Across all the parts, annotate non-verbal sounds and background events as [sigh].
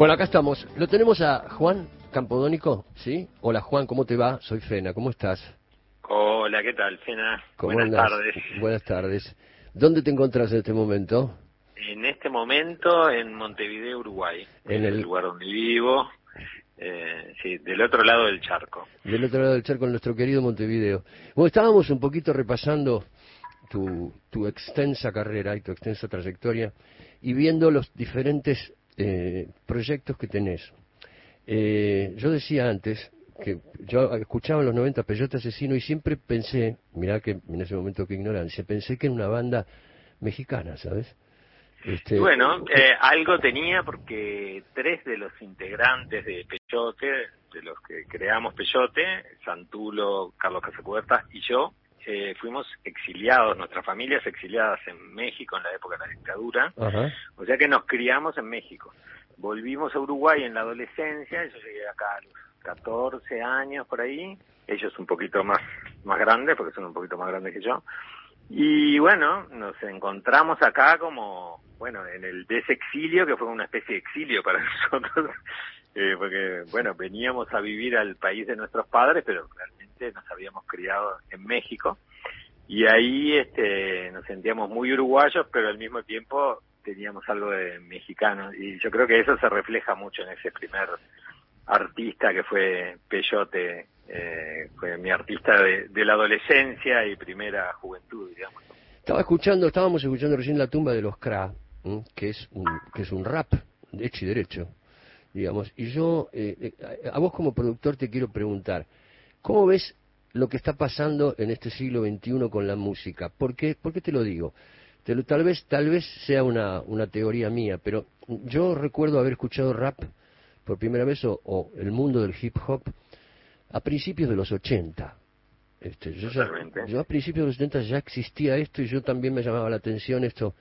Bueno, acá estamos. Lo tenemos a Juan Campodónico, ¿sí? Hola Juan, ¿cómo te va? Soy Fena, ¿cómo estás? Hola, ¿qué tal, Fena? ¿Cómo Buenas tardes. [laughs] Buenas tardes. ¿Dónde te encontrás en este momento? En este momento en Montevideo, Uruguay, En en el- el lugar donde vivo, eh, sí, del otro lado del charco. Del otro lado del charco, en nuestro querido Montevideo. Bueno, estábamos un poquito repasando tu, tu extensa carrera y tu extensa trayectoria y viendo los diferentes eh, proyectos que tenés. Eh, yo decía antes que yo escuchaba en los 90 Peyote Asesino y siempre pensé, mirá que en ese momento que ignorancia, pensé que era una banda mexicana, ¿sabes? Este, bueno, eh, algo tenía porque tres de los integrantes de Peyote, de los que creamos Peyote, Santulo, Carlos Casacubertas y yo, eh, fuimos exiliados, nuestras familias exiliadas en México en la época de la dictadura. Ajá. O sea que nos criamos en México. Volvimos a Uruguay en la adolescencia, yo llegué acá a los 14 años por ahí, ellos un poquito más, más grandes, porque son un poquito más grandes que yo. Y bueno, nos encontramos acá como, bueno, en el desexilio, que fue una especie de exilio para [laughs] nosotros, eh, porque, bueno, veníamos a vivir al país de nuestros padres, pero realmente nos habíamos criado en México. Y ahí este, nos sentíamos muy uruguayos, pero al mismo tiempo teníamos algo de mexicano. Y yo creo que eso se refleja mucho en ese primer artista que fue Peyote, eh, fue mi artista de, la adolescencia y primera juventud, digamos. Estaba escuchando, estábamos escuchando recién la tumba de los Kra, que es un que es un rap de hecho y derecho, digamos. Y yo eh, eh, a vos como productor te quiero preguntar, ¿cómo ves lo que está pasando en este siglo XXI con la música? ¿Por qué, ¿Por qué te lo digo? Te lo- tal vez tal vez sea una una teoría mía, pero yo recuerdo haber escuchado rap por primera vez o, o el mundo del hip hop a principios de los 80. Este, yo, ya- yo a principios de los 70 ya existía esto y yo también me llamaba la atención esto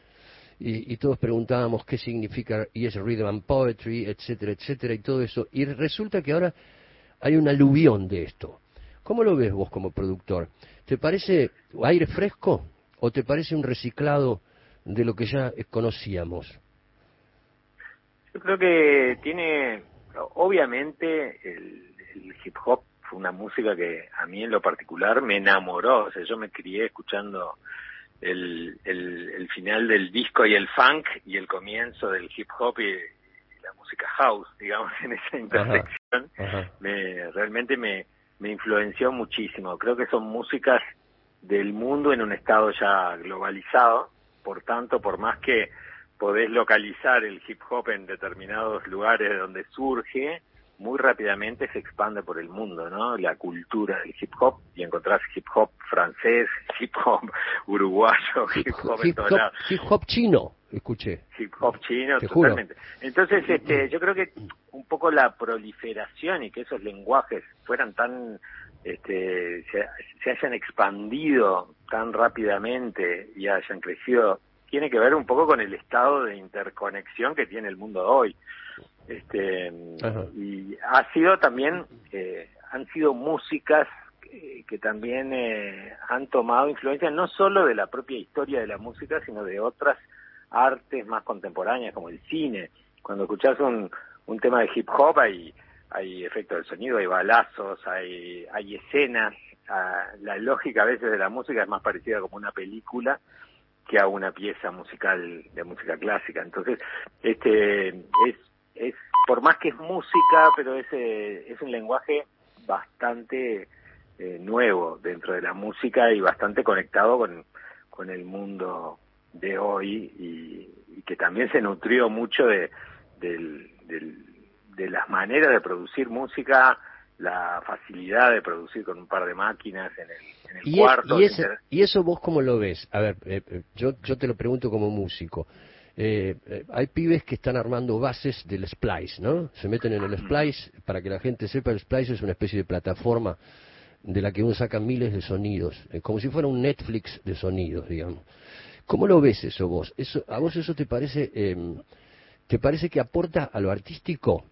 y, y todos preguntábamos qué significa y es rhythm and poetry, etcétera, etcétera y todo eso. Y resulta que ahora hay un aluvión de esto. ¿Cómo lo ves vos como productor? ¿Te parece aire fresco o te parece un reciclado de lo que ya conocíamos? Yo creo que tiene, obviamente, el, el hip hop fue una música que a mí en lo particular me enamoró. O sea, yo me crié escuchando el, el, el final del disco y el funk y el comienzo del hip hop y, y la música house, digamos, [laughs] en esa intersección. Ajá. me realmente me, me influenció muchísimo. Creo que son músicas del mundo en un estado ya globalizado, por tanto, por más que podés localizar el hip hop en determinados lugares donde surge, muy rápidamente se expande por el mundo, ¿no? La cultura del hip hop y encontrás hip hop francés, hip hop [laughs] uruguayo, hip hop en Hip todos hop, hip hop chino, escuché. hip hop chino, Te juro. totalmente. Entonces, este, yo creo que un poco la proliferación y que esos lenguajes fueran tan, este, se, se hayan expandido tan rápidamente y hayan crecido, tiene que ver un poco con el estado de interconexión que tiene el mundo hoy. Este, Ajá. y ha sido también, eh, han sido músicas que, que también eh, han tomado influencia no solo de la propia historia de la música, sino de otras artes más contemporáneas como el cine. Cuando escuchás un, un tema de hip hop hay, hay efectos del sonido, hay balazos, hay, hay escenas. ah, la lógica a veces de la música es más parecida como una película que a una pieza musical de música clásica. Entonces, este es, es por más que es música, pero es, eh, es un lenguaje bastante eh, nuevo dentro de la música y bastante conectado con, con el mundo de hoy y, y que también se nutrió mucho de, del- del- de las maneras de producir música, la facilidad de producir con un par de máquinas en el, en el Y, cuarto. y ese- y eso vos cómo lo ves? A ver, eh, yo, yo te lo pregunto como músico. Eh, eh, hay pibes que están armando bases del Splice, ¿no? Se meten en el Splice, para que la gente sepa, el Splice es una especie de plataforma de la que uno saca miles de sonidos, eh, como si fuera un Netflix de sonidos, digamos. ¿Cómo lo ves eso vos? Eso, ¿A vos eso te parece, eh, te parece que aporta a lo artístico?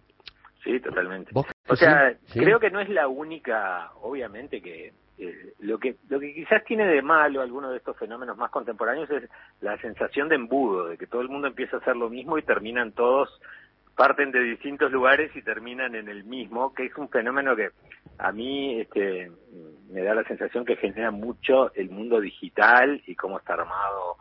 Sí, totalmente. ¿Vos O sea, ¿Sí? creo que no es la única, obviamente que eh, lo que lo que quizás tiene de malo algunos de estos fenómenos más contemporáneos es la sensación de embudo, de que todo el mundo empieza a hacer lo mismo y terminan todos parten de distintos lugares y terminan en el mismo, que es un fenómeno que a mí este, me da la sensación que genera mucho el mundo digital y cómo está armado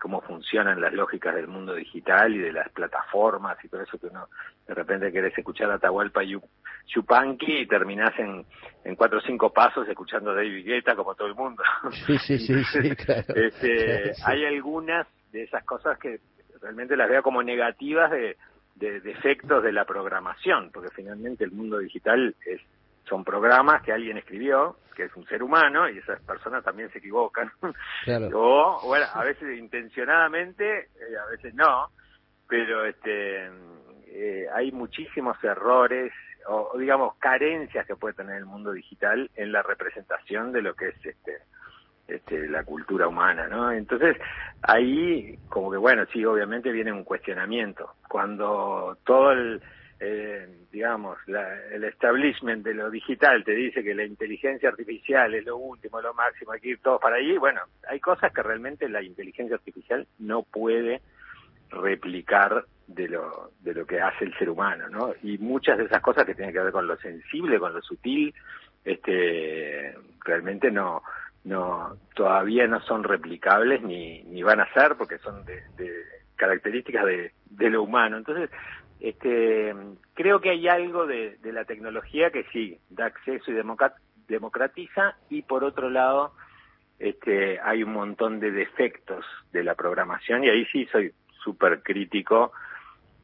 cómo funcionan las lógicas del mundo digital y de las plataformas y todo eso que uno de repente querés escuchar Atahualpa Yupanqui y terminás en, en cuatro o cinco pasos escuchando a David Guetta como todo el mundo. [laughs] Sí, sí, sí, sí, claro. Este, [laughs] Hay algunas de esas cosas que realmente las veo como negativas de, de defectos de la programación, porque finalmente el mundo digital es son programas que alguien escribió, que es un ser humano, y esas personas también se equivocan. [laughs] o, bueno, a veces intencionadamente, eh, a veces no, pero este eh, hay muchísimos errores o, digamos carencias que puede tener el mundo digital en la representación de lo que es este este, la cultura humana, ¿no? Entonces, ahí, como que bueno, sí, obviamente viene un cuestionamiento. Cuando todo el, eh, digamos, el establishment de lo digital te dice que la inteligencia artificial es lo último, lo máximo, hay que ir todos para allí, bueno, hay cosas que realmente la inteligencia artificial no puede replicar de lo, de lo que hace el ser humano, ¿no? Y muchas de esas cosas que tienen que ver con lo sensible, con lo sutil, este, realmente no, no, todavía no son replicables ni, ni van a ser porque son de, de características de, de lo humano. Entonces, este, creo que hay algo de, la tecnología que sí, da acceso y democratiza y por otro lado este, hay un montón de defectos de la programación y ahí sí soy súper crítico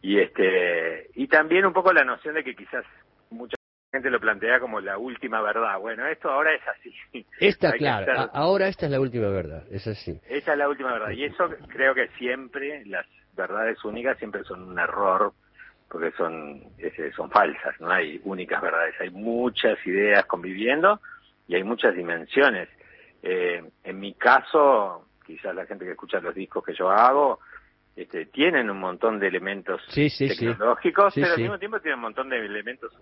y este y también un poco la noción de que quizás mucha gente lo plantea como la última verdad. Bueno, esto ahora es así. Esta, [laughs] claro, ahora esta es la última verdad, es así. Esta es la última verdad y eso creo que siempre las verdades únicas siempre son un error porque son, son falsas, no hay únicas verdades, hay muchas ideas conviviendo y hay muchas dimensiones. Eh, en mi caso, quizás la gente que escucha los discos que yo hago, este, tienen un montón de elementos tecnológicos, pero al mismo tiempo tienen un montón de elementos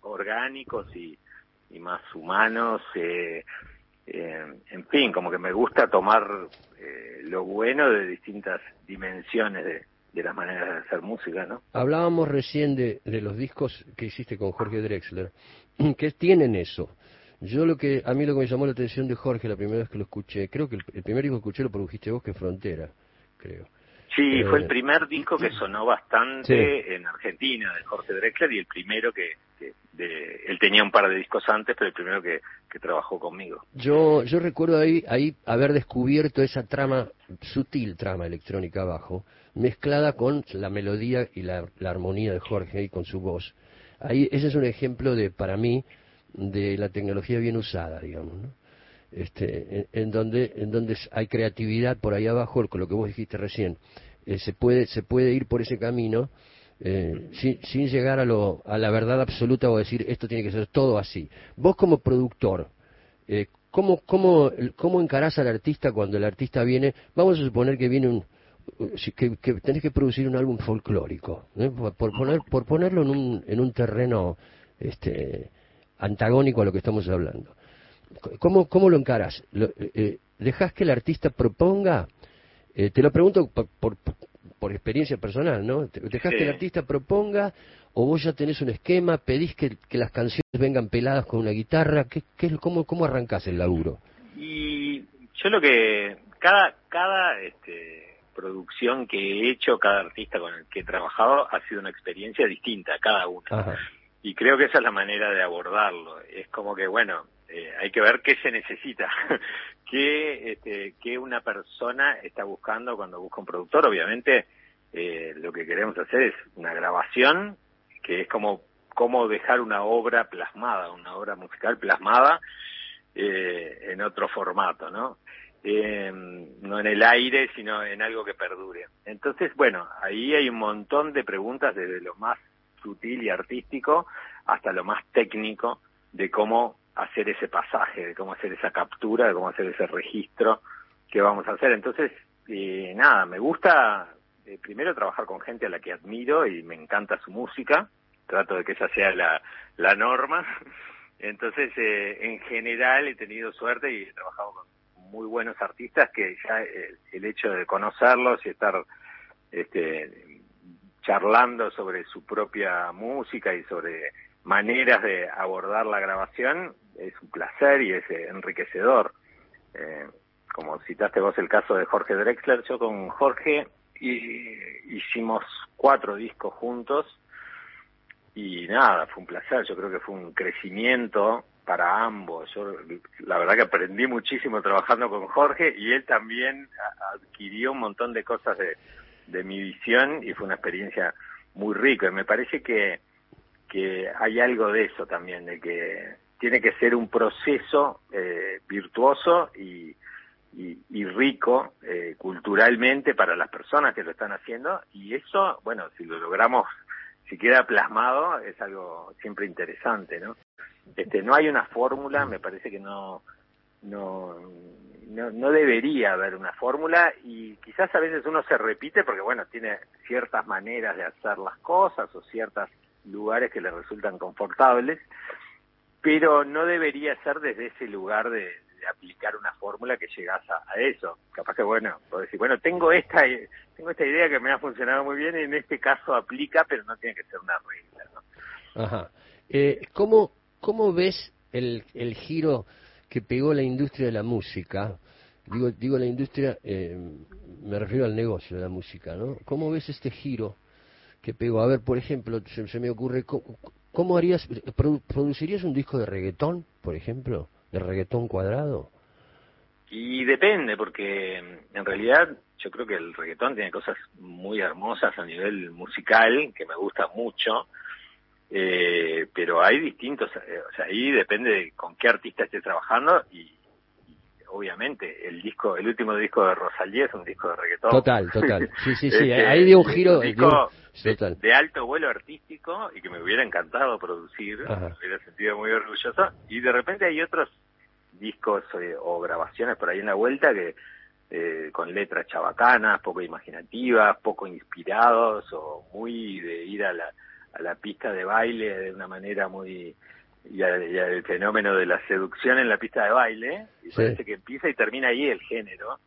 orgánicos y, más humanos. Eh, eh, en fin, como que me gusta tomar lo bueno de distintas dimensiones de, de las maneras de hacer música, ¿no? Hablábamos recién de, de los discos que hiciste con Jorge Drexler, [clears throat] que tienen eso. Yo lo que, a mí lo que me llamó la atención de Jorge la primera vez que lo escuché, creo que el, primer disco que escuché lo produjiste vos, que Frontera, creo. Sí, fue el eh, primer disco que sonó bastante en Argentina de Jorge Drexler y el primero que, de, él tenía un par de discos antes, pero el primero que, que trabajó conmigo. Yo yo recuerdo ahí ahí haber descubierto esa trama sutil trama electrónica abajo mezclada con la melodía y la, armonía de Jorge y con su voz. Ahí, ese es un ejemplo de, para mí, de la tecnología bien usada, digamos, ¿no? Este, en, donde, en donde hay creatividad por ahí abajo, con lo que vos dijiste recién, eh, se, puede, se puede ir por ese camino eh, sin, sin, llegar a, lo, a la verdad absoluta o decir esto tiene que ser todo así. Vos como productor, eh, ¿cómo, cómo, ¿cómo encarás al artista cuando el artista viene? Vamos a suponer que viene un, que, que tenés que producir un álbum folclórico, por, poner, por ponerlo en un, en un terreno este, antagónico a lo que estamos hablando. ¿Cómo, cómo lo encaras? Eh, eh, ¿Dejás que el artista proponga? Eh, te lo pregunto por, por, experiencia personal, ¿no? ¿Dejás que el artista proponga o vos ya tenés un esquema, pedís que, que las canciones vengan peladas con una guitarra? ¿Qué, qué, cómo, ¿Cómo arrancás el laburo? Y yo lo que... Cada, cada este, producción que he hecho, cada artista con el que he trabajado ha sido una experiencia distinta, cada uno. Y creo que esa es la manera de abordarlo. Es como que, bueno, eh, hay que ver qué se necesita, [laughs] qué, este, qué una persona está buscando cuando busca un productor. Obviamente, eh, lo que queremos hacer es una grabación, que es como, como dejar una obra plasmada, una obra musical plasmada eh, en otro formato, ¿no? Eh, no en el aire, sino en algo que perdure. Entonces, bueno, ahí hay un montón de preguntas desde lo más sutil y artístico hasta lo más técnico de cómo hacer ese pasaje, de cómo hacer esa captura, de cómo hacer ese registro que vamos a hacer. Entonces, eh, nada, me gusta eh, primero trabajar con gente a la que admiro y me encanta su música, trato de que esa sea la, la norma. [laughs] Entonces, eh, en general he tenido suerte y he trabajado con muy buenos artistas que ya el, hecho de conocerlos y estar este, charlando sobre su propia música y sobre maneras de abordar la grabación, es un placer y es enriquecedor. Eh, como citaste vos el caso de Jorge Drexler, yo con Jorge y, hicimos cuatro discos juntos y nada, fue un placer, yo creo que fue un crecimiento para ambos. Yo la verdad que aprendí muchísimo trabajando con Jorge y él también adquirió un montón de cosas de, mi visión y fue una experiencia muy rica. Y me parece que, que hay algo de eso también, de que tiene que ser un proceso eh, virtuoso y, y, rico eh, culturalmente para las personas que lo están haciendo y eso, bueno, si lo logramos, si queda plasmado, es algo siempre interesante, ¿no? Este, no hay una fórmula, me parece que no, no, no, no debería haber una fórmula y quizás a veces uno se repite porque, bueno, tiene ciertas maneras de hacer las cosas o ciertos lugares que le resultan confortables, pero no debería ser desde ese lugar de, aplicar una fórmula que llegas a, eso. Capaz que, bueno, puedo decir, bueno, tengo esta, tengo esta idea que me ha funcionado muy bien y en este caso aplica, pero no tiene que ser una regla, ¿no? Ajá. Eh, ¿cómo, ¿Cómo ves el, el giro que pegó la industria de la música? Digo, digo la industria, eh, me refiero al negocio de la música, ¿no? ¿Cómo ves este giro que pegó? A ver, por ejemplo, se, me ocurre, ¿cómo, harías, producirías un disco de reggaetón, por ejemplo? de reggaetón cuadrado? Y depende, porque en realidad yo creo que el reggaetón tiene cosas muy hermosas a nivel musical, que me gusta mucho, eh, pero hay distintos, eh, o sea, ahí depende de con qué artista esté trabajando y, obviamente el disco, el último disco de Rosalía es un disco de reggaetón. Total, total. [laughs] Sí, sí, sí. Este, ahí dio un giro. de, alto vuelo artístico y que me hubiera encantado producir, me hubiera sentido muy orgulloso. Y de repente hay otros discos eh, o grabaciones por ahí en la vuelta que eh, con letras chabacanas, poco imaginativas, poco inspirados o muy de ir a la, a la pista de baile de una manera muy y, el fenómeno de la seducción en la pista de baile, y parece que empieza y termina ahí el género.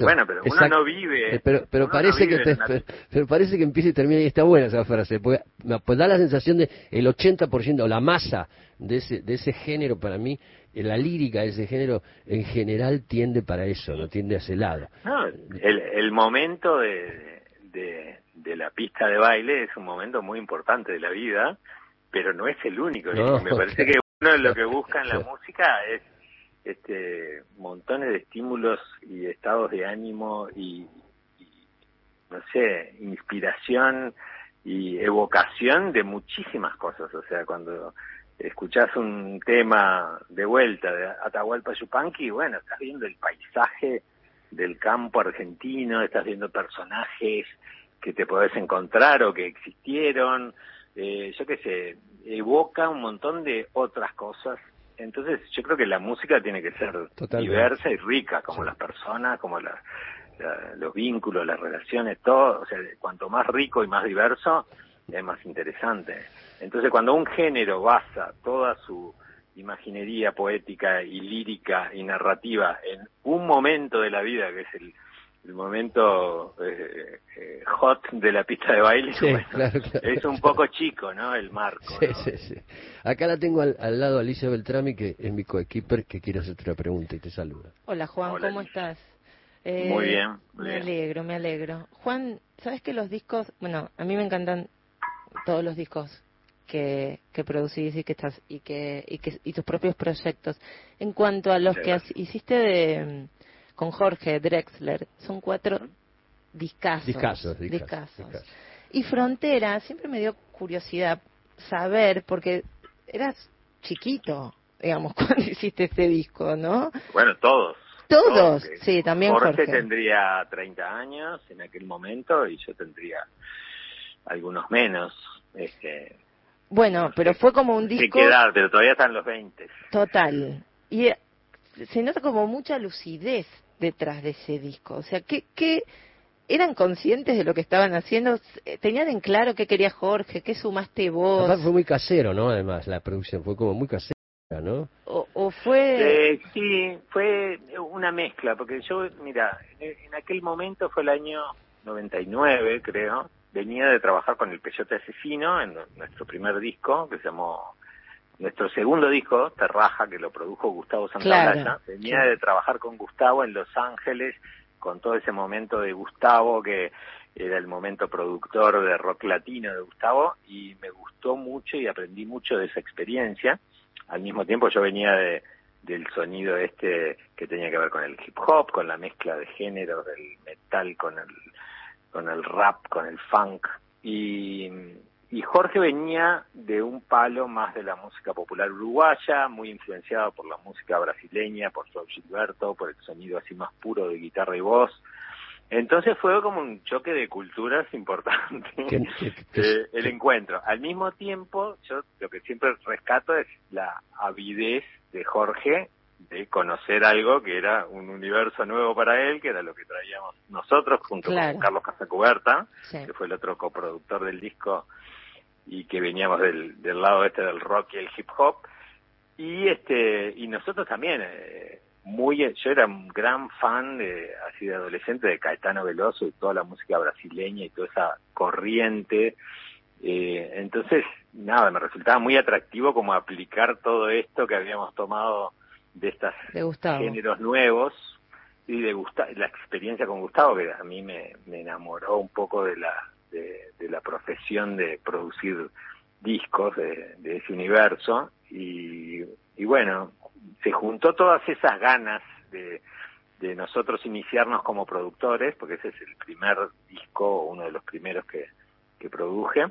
bueno, pero uno no vive. Eh, pero, pero parece que [laughs] pero, parece que empieza y termina y está buena esa frase, pues, pues da la sensación de el 80% o la masa de ese de ese género para mí, eh, la lírica de ese género en general tiende para eso, no tiende a ese lado. No, el, el momento de, de, de la pista de baile es un momento muy importante de la vida pero no es el único. me parece que uno de lo que busca en la música es este montones de estímulos y estados de ánimo y, no sé, inspiración y evocación de muchísimas cosas. O sea, cuando escuchás un tema de vuelta de Atahualpa Yupanqui, bueno, estás viendo el paisaje del campo argentino, estás viendo personajes que te podés encontrar o que existieron, eh, yo qué sé, evoca un montón de otras cosas. Entonces yo creo que la música tiene que ser diversa y rica, como las personas, como los vínculos, las relaciones, todo. O sea, cuanto más rico y más diverso, es más interesante. Entonces cuando un género basa toda su imaginería poética y lírica y narrativa en un momento de la vida, que es el el momento eh, eh, hot de la pista de baile es un poco chico, ¿no? El marco. Sí, sí, sí. Acá la tengo al, lado Alicia Beltrami, que es mi coequiper, que quiere hacerte una pregunta y te saluda. Hola Juan, ¿cómo estás? Eh, muy bien. me alegro, me alegro. Juan, ¿sabes que los discos, bueno, a mí me encantan todos los discos que, que producís y que estás y que y que y tus propios proyectos. En cuanto a los que hiciste de con Jorge Drexler. Son cuatro discasos. Discasos, Y Frontera, siempre me dio curiosidad saber, porque eras chiquito, digamos, [laughs] cuando hiciste este disco, ¿no? Bueno, todos. Todos, sí, también Jorge. Jorge tendría 30 años en aquel momento y yo tendría algunos menos. Este, bueno, pero fue como un disco... De quedar, pero todavía están los 20. Total. Y se nota como mucha lucidez detrás de ese disco? O sea, ¿qué, qué eran conscientes de lo que estaban haciendo? ¿Tenían en claro qué quería Jorge? ¿Qué sumaste vos? fue muy casero, ¿no? Además, la producción fue como muy casera. ¿no? O, fue... Eh, sí, fue una mezcla, porque yo, mira, en, aquel momento fue el año 99, creo, venía de trabajar con el Peyote Asesino en nuestro primer disco, que se llamó nuestro segundo disco, Terraja, que lo produjo Gustavo Santaolalla. venía de trabajar con Gustavo en Los Ángeles, con todo ese momento de Gustavo, que era el momento productor de rock latino de Gustavo, y me gustó mucho y aprendí mucho de esa experiencia. Al mismo tiempo yo venía de, del sonido este que tenía que ver con el hip hop, con la mezcla de géneros del metal con el con el rap, con el funk y, y Jorge venía de un palo más de la música popular uruguaya, muy influenciado por la música brasileña, por Joe Gilberto, por el sonido así más puro de guitarra y voz. Entonces fue como un choque de culturas importante [laughs] eh, el encuentro. Al mismo tiempo, yo lo que siempre rescato es la avidez de Jorge de conocer algo que era un universo nuevo para él, que era lo que traíamos nosotros junto con Carlos Casacuberta, que fue el otro coproductor del disco y que veníamos del, del lado este del rock y el hip hop. Y este y nosotros también eh, muy yo era un gran fan de así de adolescente de Caetano Veloso y toda la música brasileña y toda esa corriente eh, entonces nada me resultaba muy atractivo como aplicar todo esto que habíamos tomado de estos géneros nuevos y de la experiencia con Gustavo que a mí me, me enamoró un poco de la de, la profesión de producir discos de, ese universo y, y bueno se juntó todas esas ganas de, de nosotros iniciarnos como productores, porque ese es el primer disco, uno de los primeros que, que produje,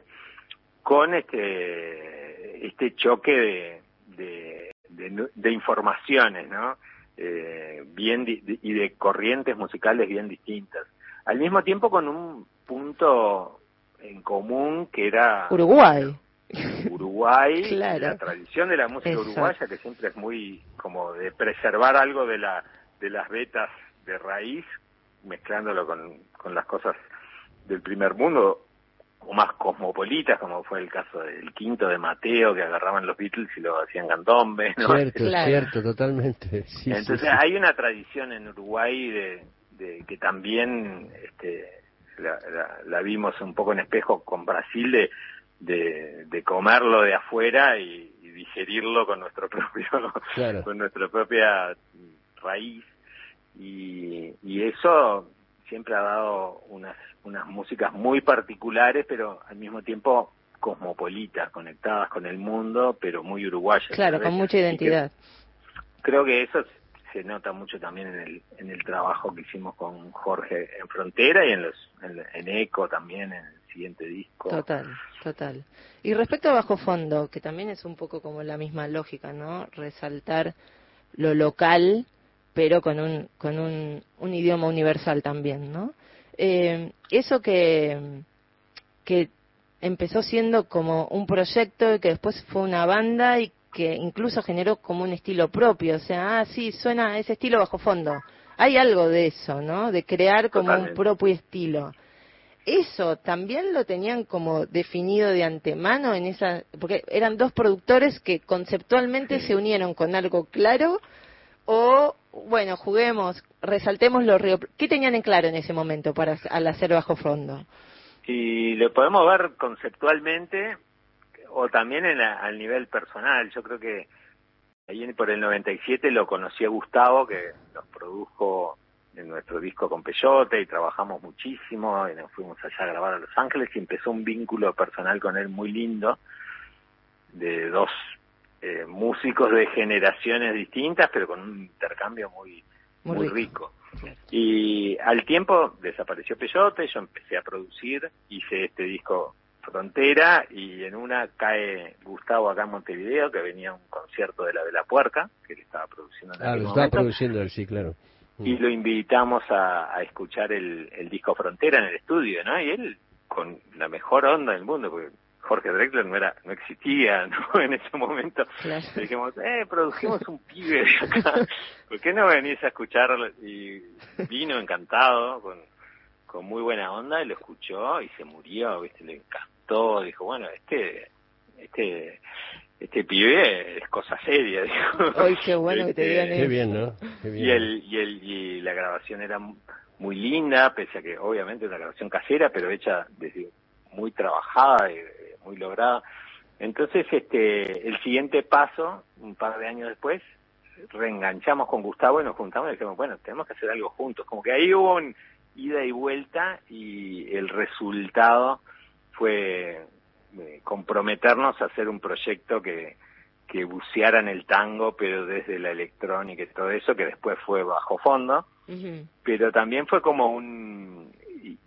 con este, este choque de, de, de, informaciones, ¿no? Eh, bien y de corrientes musicales bien distintas. Al mismo tiempo con un punto en común que era Uruguay. Uruguay, [laughs] la tradición de la música uruguaya que siempre es muy como de preservar algo de la de las vetas de raíz, mezclándolo con, con las cosas del primer mundo o más cosmopolitas, como fue el caso del quinto de Mateo, que agarraban los Beatles y lo hacían candombe. Cierto, cierto, totalmente. Entonces hay una tradición en Uruguay de, de que también este, la, la, vimos un poco en espejo con Brasil, de, de, de comerlo de afuera y, digerirlo con nuestro [laughs] propio con nuestra propia raíz. Y, y eso siempre ha dado unas unas músicas muy particulares pero al mismo tiempo cosmopolitas conectadas con el mundo pero muy uruguayas claro con mucha identidad. creo que eso se nota mucho también en el en el trabajo que hicimos con Jorge en Frontera y en los en, Eco también en siguiente disco. Total, total. Y respecto a Bajo Fondo, que también es un poco como la misma lógica, ¿no? Resaltar lo local, pero con un, con un, un idioma universal también, ¿no? Eh, eso que, que empezó siendo como un proyecto y que después fue una banda y que incluso generó como un estilo propio, o sea, ah, sí, suena ese estilo bajo fondo. Hay algo de eso, ¿no? De crear como un propio estilo. Eso también lo tenían como definido de antemano en esa porque eran dos productores que conceptualmente se unieron con algo claro o bueno juguemos resaltemos los ríos qué tenían en claro en ese momento para al hacer bajo fondo y lo podemos ver conceptualmente o también en al nivel personal. Yo creo que ahí por el 97 lo conocí a Gustavo que nos produjo en nuestro disco con Peyote y trabajamos muchísimo y nos fuimos allá a grabar a Los Ángeles y empezó un vínculo personal con él muy lindo de dos eh, músicos de generaciones distintas pero con un intercambio muy muy, rico. Y al tiempo desapareció Peyote, yo empecé a producir, hice este disco Frontera y en una cae Gustavo acá en Montevideo que venía a un concierto de la de la Puerca que él estaba produciendo en Ah, lo estaba produciendo él, sí, claro y lo invitamos a, a escuchar el, el, disco Frontera en el estudio, ¿no? Y él con la mejor onda del mundo, porque Jorge Drexler no era, no existía, [laughs] ¿no? En ese momento dijimos, eh, produjimos un [laughs] pibe de acá, ¿por qué no venís a escucharlo? Y vino encantado, con, con muy buena onda, y lo escuchó y se murió, ¿viste? Le encantó, dijo, bueno, este, este, este pibe es cosa seria, [laughs] dijo. Ay, qué bueno que te digan Qué bien, ¿no? Y, el, y, el, y la grabación era muy linda, pese a que obviamente una grabación casera, pero hecha desde muy trabajada, y muy lograda. Entonces, este, el siguiente paso, un par de años después, reenganchamos con Gustavo y nos juntamos y dijimos, bueno, tenemos que hacer algo juntos. Como que ahí hubo un ida y vuelta y el resultado fue eh, comprometernos a hacer un proyecto que, que buceara en el tango, pero desde la electrónica y todo eso, que después fue bajo fondo, pero también fue como un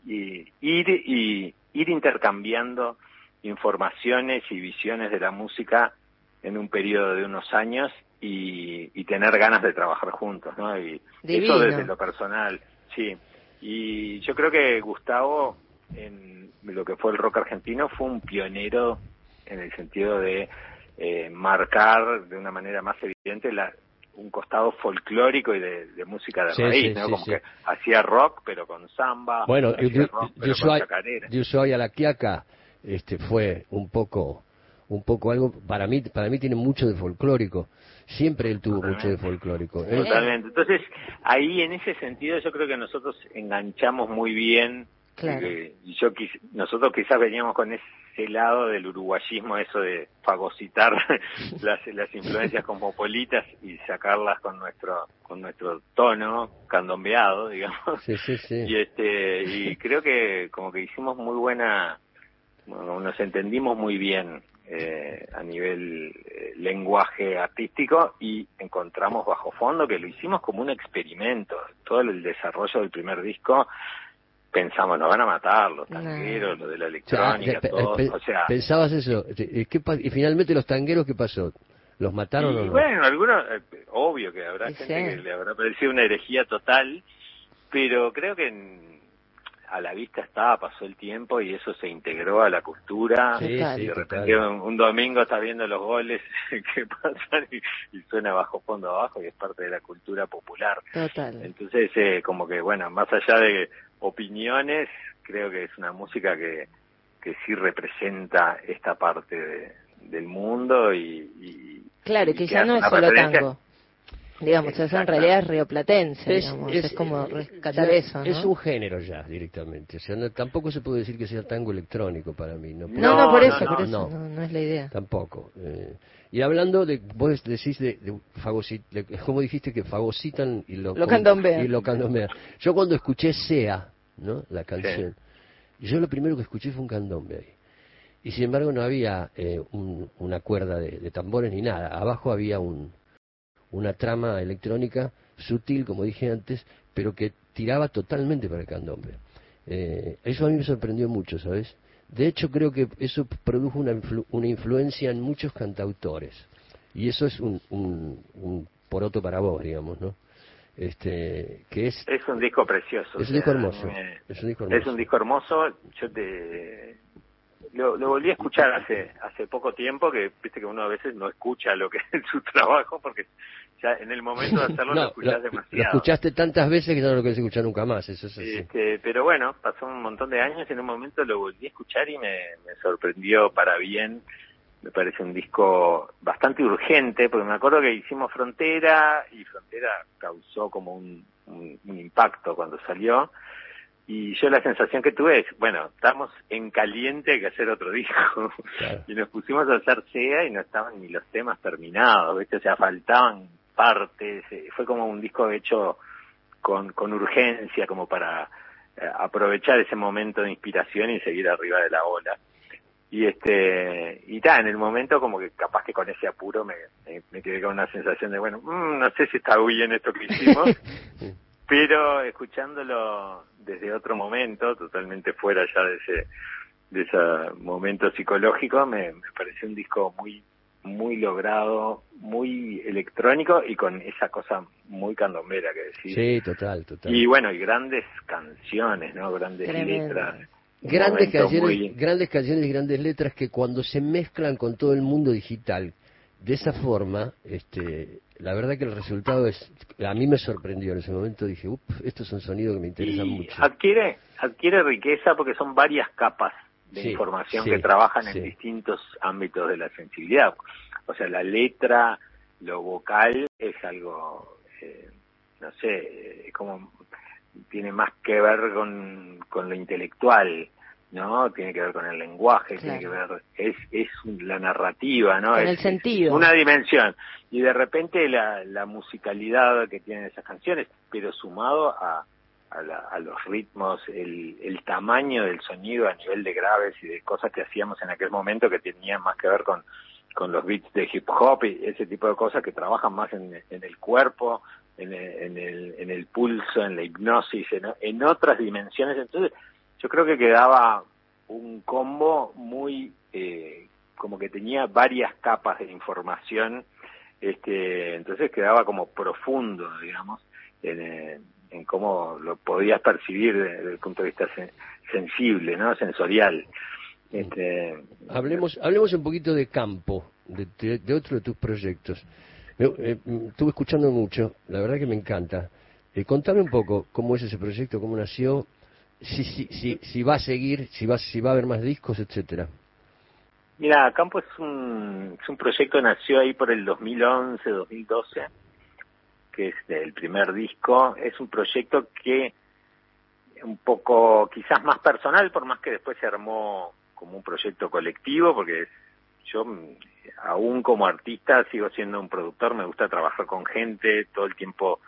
ir y ir intercambiando informaciones y visiones de la música en un periodo de unos años y, y tener ganas de trabajar juntos, ¿no? Y eso desde lo personal, sí. Y yo creo que Gustavo, en lo que fue el rock argentino, fue un pionero en el sentido de eh, marcar de una manera más evidente la, un costado folclórico y de, música de raíz, ¿no? Como que hacía rock, pero con samba. Bueno, yo, soy, yo soy a la quiaca, este, fue un poco, un poco algo, para mí, para mí tiene mucho de folclórico. Siempre él tuvo mucho de folclórico. Totalmente. Entonces, ahí en ese sentido yo creo que nosotros enganchamos muy bien. Eh, y yo nosotros quizás veníamos con ese lado del uruguayismo, eso de fagocitar [laughs] las, las influencias cosmopolitas y sacarlas con nuestro con nuestro tono candombeado, [laughs] digamos. Sí, sí, sí. Y este y creo que como que hicimos muy buena nos entendimos muy bien eh, a nivel eh, lenguaje artístico y encontramos bajo fondo que lo hicimos como un experimento. Todo el desarrollo del primer disco pensamos, nos van a matar los tangueros, lo de la electrónica, todo. o sea, pensabas eso. y finalmente los tangueros, ¿qué pasó? ¿Los mataron o no? Bueno, algunos, eh, obvio que habrá gente que le habrá parecido una herejía total, pero creo que en, a la vista estaba, pasó el tiempo y eso se integró a la cultura. y de repente un, domingo está viendo los goles [laughs] que pasan y, suena bajo fondo abajo y es parte de la cultura popular. Entonces, eh, como que, bueno, más allá de opiniones, creo que es una música que, que sí representa esta parte del mundo y, claro, que, ya no es solo tango. Digamos, eso en realidad es rioplatense, es, es, como rescatar eso, ¿no? Es un género ya, directamente. O sea, tampoco se puede decir que sea tango electrónico para mí. No, no, por eso, por eso, no, es la idea. Tampoco. Eh, y hablando de, vos decís de, de, ¿cómo dijiste que fagocitan y lo, lo candombean? Y lo candombean. Yo cuando escuché Sea, ¿no? La canción, yo lo primero que escuché fue un candombe ahí. Y sin embargo no había eh, una cuerda de tambores ni nada. Abajo había un, una trama electrónica sutil, como dije antes, pero que tiraba totalmente para el candombe. Eh, eso a mí me sorprendió mucho, ¿sabes? De hecho, creo que eso produjo una, una influencia en muchos cantautores. Y eso es un, un, un poroto para vos, digamos, ¿no? Este, que es, es un disco precioso. Es un disco hermoso. es un disco hermoso. Es un disco hermoso. Yo te, lo, lo, volví a escuchar hace hace poco tiempo, que viste que uno a veces no escucha lo que [laughs] es su trabajo, porque ya en el momento de [laughs] hacerlo lo escuchás demasiado. Lo escuchaste tantas veces que ya no lo querés escuchar nunca más, eso es así. Este, pero bueno, pasó un montón de años y en un momento lo volví a escuchar y me, me sorprendió para bien. Me parece un disco bastante urgente, porque me acuerdo que hicimos Frontera y Frontera causó como un, un, un impacto cuando salió y yo la sensación que tuve es, bueno, estamos en caliente, hay que hacer otro disco. [laughs] Y nos pusimos a hacer SEA y no estaban ni los temas terminados, ¿viste? O sea, faltaban partes. Fue como un disco hecho con, con urgencia, como para eh, aprovechar ese momento de inspiración y seguir arriba de la ola. Y este, y ta, en el momento como que capaz que con ese apuro me, me, quedé con una sensación de, bueno, mm, no sé si está bien esto que hicimos, [laughs] pero escuchándolo desde otro momento, totalmente fuera ya de ese, de ese momento psicológico, me, me pareció un disco muy, muy logrado, muy electrónico y con esa cosa muy candombera que decís. Sí, total, total. Y bueno, y grandes canciones, ¿no? Grandes letras. Grandes canciones, grandes canciones y grandes letras que cuando se mezclan con todo el mundo digital de esa forma, este, la verdad que el resultado es, a mí me sorprendió en ese momento, dije, uff, esto es un sonido que me interesa mucho. Adquiere, adquiere riqueza porque son varias capas de información que trabajan en distintos ámbitos de la sensibilidad. O sea, la letra, lo vocal es algo, eh, no sé, como tiene más que ver con, con lo intelectual, ¿no? Tiene que ver con el lenguaje, tiene que ver, es, es la narrativa, ¿no? En es, el sentido. una dimensión. Y de repente la, la musicalidad que tienen esas canciones, pero sumado a, a, los ritmos, el, tamaño del sonido a nivel de graves y de cosas que hacíamos en aquel momento que tenían más que ver con, con los beats de hip hop y ese tipo de cosas que trabajan más en, el cuerpo, en el, en el, en el pulso, en la hipnosis, en, otras dimensiones. Entonces, yo creo que quedaba un combo muy eh, como que tenía varias capas de información este entonces quedaba como profundo digamos en, en cómo lo podías percibir desde, el punto de vista sensible no sensorial. Este, hablemos hablemos un poquito de campo de, de, otro de tus proyectos. Eh, estuve escuchando mucho la verdad que me encanta. Eh, contame un poco cómo es ese proyecto cómo nació si, si, si, si va a seguir, si va, si va a haber más discos, etcétera. Mira, Campo es un, es un proyecto que nació ahí por el 2011, 2012, que es el primer disco. Es un proyecto que un poco quizás más personal, por más que después se armó como un proyecto colectivo, porque yo aún como artista sigo siendo un productor, me gusta trabajar con gente, todo el tiempo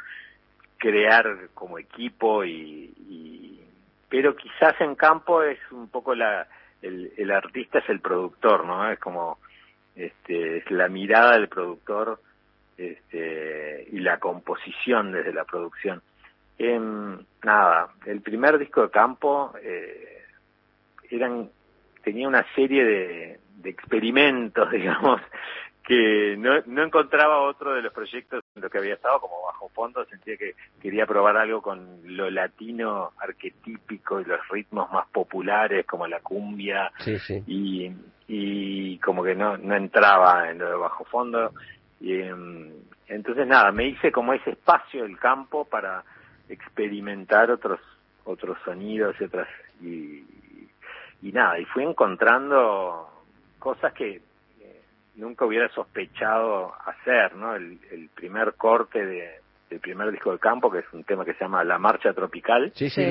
crear como equipo y, pero quizás en campo es un poco la el, el artista es el productor no es como este es la mirada del productor este y la composición desde la producción eh, nada el primer disco de campo eh, eran tenía una serie de, de experimentos [laughs] digamos que no, no encontraba otro de los proyectos en los que había estado como bajo fondo, sentía que quería probar algo con lo latino arquetípico y los ritmos más populares como la cumbia Y, y como que no, no entraba en lo de bajo fondo. Y, em, entonces nada, me hice como ese espacio del campo para experimentar otros otros sonidos y otras y, y nada, y fui encontrando cosas que nunca hubiera sospechado hacer, ¿no? El, primer corte de, del primer disco de campo, que es un tema que se llama La Marcha Tropical. Sí, sí,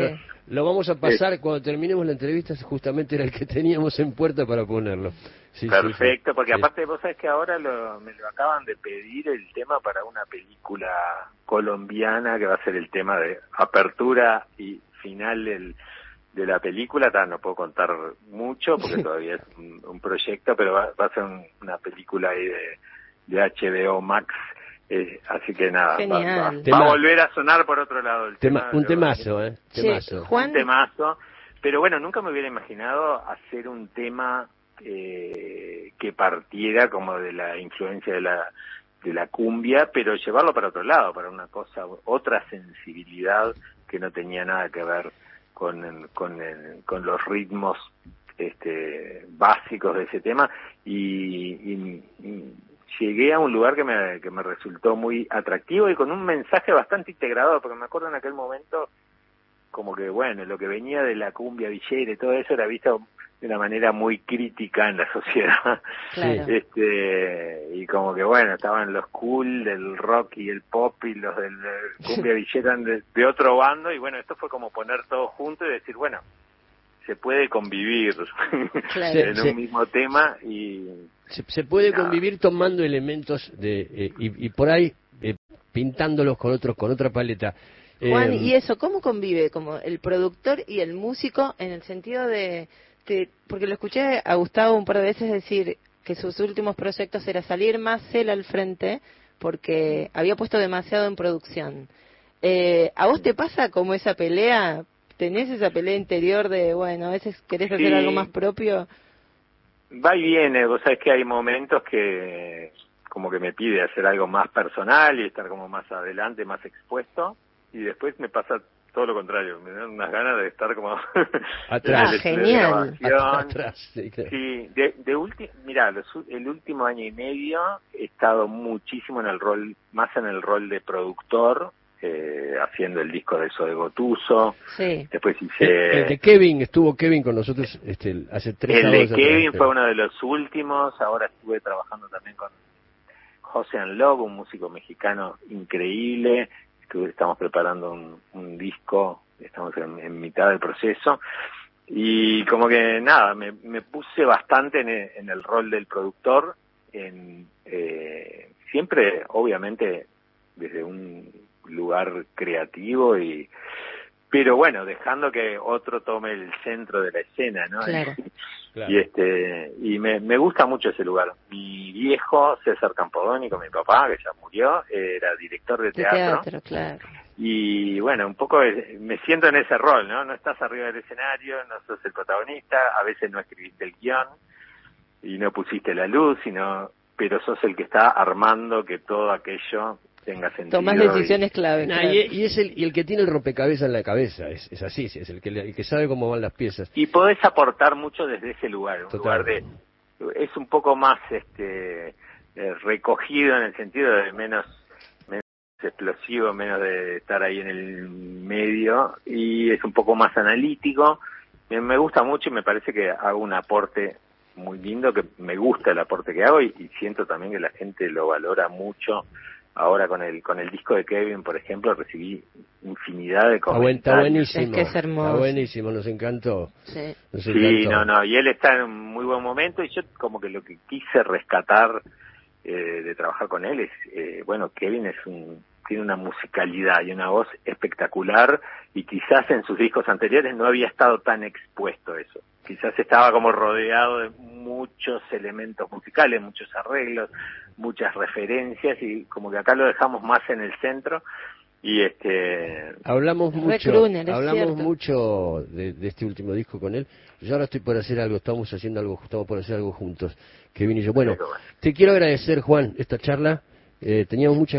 Lo, vamos a pasar cuando terminemos la entrevista, justamente era el que teníamos en puerta para ponerlo. Perfecto, porque aparte vos sabés que ahora lo, me lo acaban de pedir el tema para una película colombiana que va a ser el tema de apertura y final del de la película, no puedo contar mucho porque [laughs] todavía es un, proyecto, pero va, a ser una película ahí de, de HBO Max. Eh, así que nada, va, a volver a sonar por otro lado el tema. un temazo, ¿eh? Temazo. Un temazo. Pero bueno, nunca me hubiera imaginado hacer un tema eh, que partiera como de la influencia de la de la cumbia, pero llevarlo para otro lado, para una cosa, otra sensibilidad que no tenía nada que ver con, con, con los ritmos este, básicos de ese tema y, llegué a un lugar que me, que me resultó muy atractivo y con un mensaje bastante integrador, porque me acuerdo en aquel momento como que, bueno, lo que venía de la cumbia villera y todo eso era visto de una manera muy crítica en la [laughs] sociedad. Este, y como que bueno, estaban los cool del rock y el pop y los del cumbia [laughs] villera de, de, otro bando y bueno, esto fue como poner todo junto y decir, bueno, se puede convivir [laughs] en un mismo tema y... Se, puede convivir tomando elementos de eh, y, por ahí eh, pintándolos con otros con otra paleta. Juan, ¿y eh, eso cómo convive como el productor y el músico en el sentido de este, porque lo escuché a Gustavo un par de veces decir que sus últimos proyectos era salir más él al frente porque había puesto demasiado en producción. Eh, ¿A vos te pasa como esa pelea? ¿Tenés esa pelea interior de, bueno, a veces querés hacer algo más propio? Va y viene, vos sabés que hay momentos que como que me pide hacer algo más personal y estar como más adelante, más expuesto, y después me pasa todo lo contrario, me dan unas ganas de estar como [laughs] atrás, ah, genial. sí, de, de mira, el último año y medio he estado muchísimo en el rol, más en el rol de productor, eh, haciendo el disco de eso de Gotuso. Sí. Después hice. El, de Kevin, estuvo Kevin con nosotros este, hace tres El de Kevin fue uno de los últimos. Ahora estuve trabajando también con José Anlog, un músico mexicano increíble estamos preparando un, disco, estamos en, mitad del proceso. y como que nada, me, me puse bastante en el, en el, rol del productor, en, eh, siempre obviamente desde un lugar creativo y pero bueno dejando que otro tome el centro de la escena no Claro. y este y me, me gusta mucho ese lugar. Mi viejo César Campodónico mi papá que ya murió era director de De teatro, teatro, claro. y bueno un poco me siento en ese rol no no estás arriba del escenario no sos el protagonista a veces no escribiste el guion y no pusiste la luz sino pero sos el que está armando que todo aquello tenga sentido Tomás y- decisiones clave. Nah, claro. y, y es el, y el que tiene el rompecabezas en la cabeza, es, es así, sí, es el que, le- el que sabe cómo van las piezas. y podés aportar mucho desde ese lugar, un Total. lugar de es un poco más este eh, recogido en el sentido de menos menos explosivo, menos de estar ahí en el medio y es un poco más analítico. Me, me gusta mucho y me parece que hago un aporte muy lindo, que me gusta el aporte que hago y, y siento también que la gente lo valora mucho. Ahora con el con el disco de Kevin, por ejemplo, recibí infinidad de buen- está comentarios. buenísimo. Es que es hermoso. Está buenísimo, nos encantó. Sí. Nos Sí, encantó. no, no, y él está en un muy buen momento y yo como que lo que quise rescatar eh, de trabajar con él es, eh, bueno, Kevin es un, tiene una musicalidad y una voz espectacular y quizás en sus discos anteriores no había estado tan expuesto a eso. Quizás estaba como rodeado de muchos elementos musicales, muchos arreglos, muchas referencias y como que acá lo dejamos más en el centro y este Hablamos mucho, hablamos cierto. mucho de, de este último disco con él. Yo ahora estoy por hacer algo, estamos haciendo algo, estamos por hacer algo juntos. Kevin y yo. Bueno. te quiero agradecer, Juan, esta charla. Eh, teníamos muchas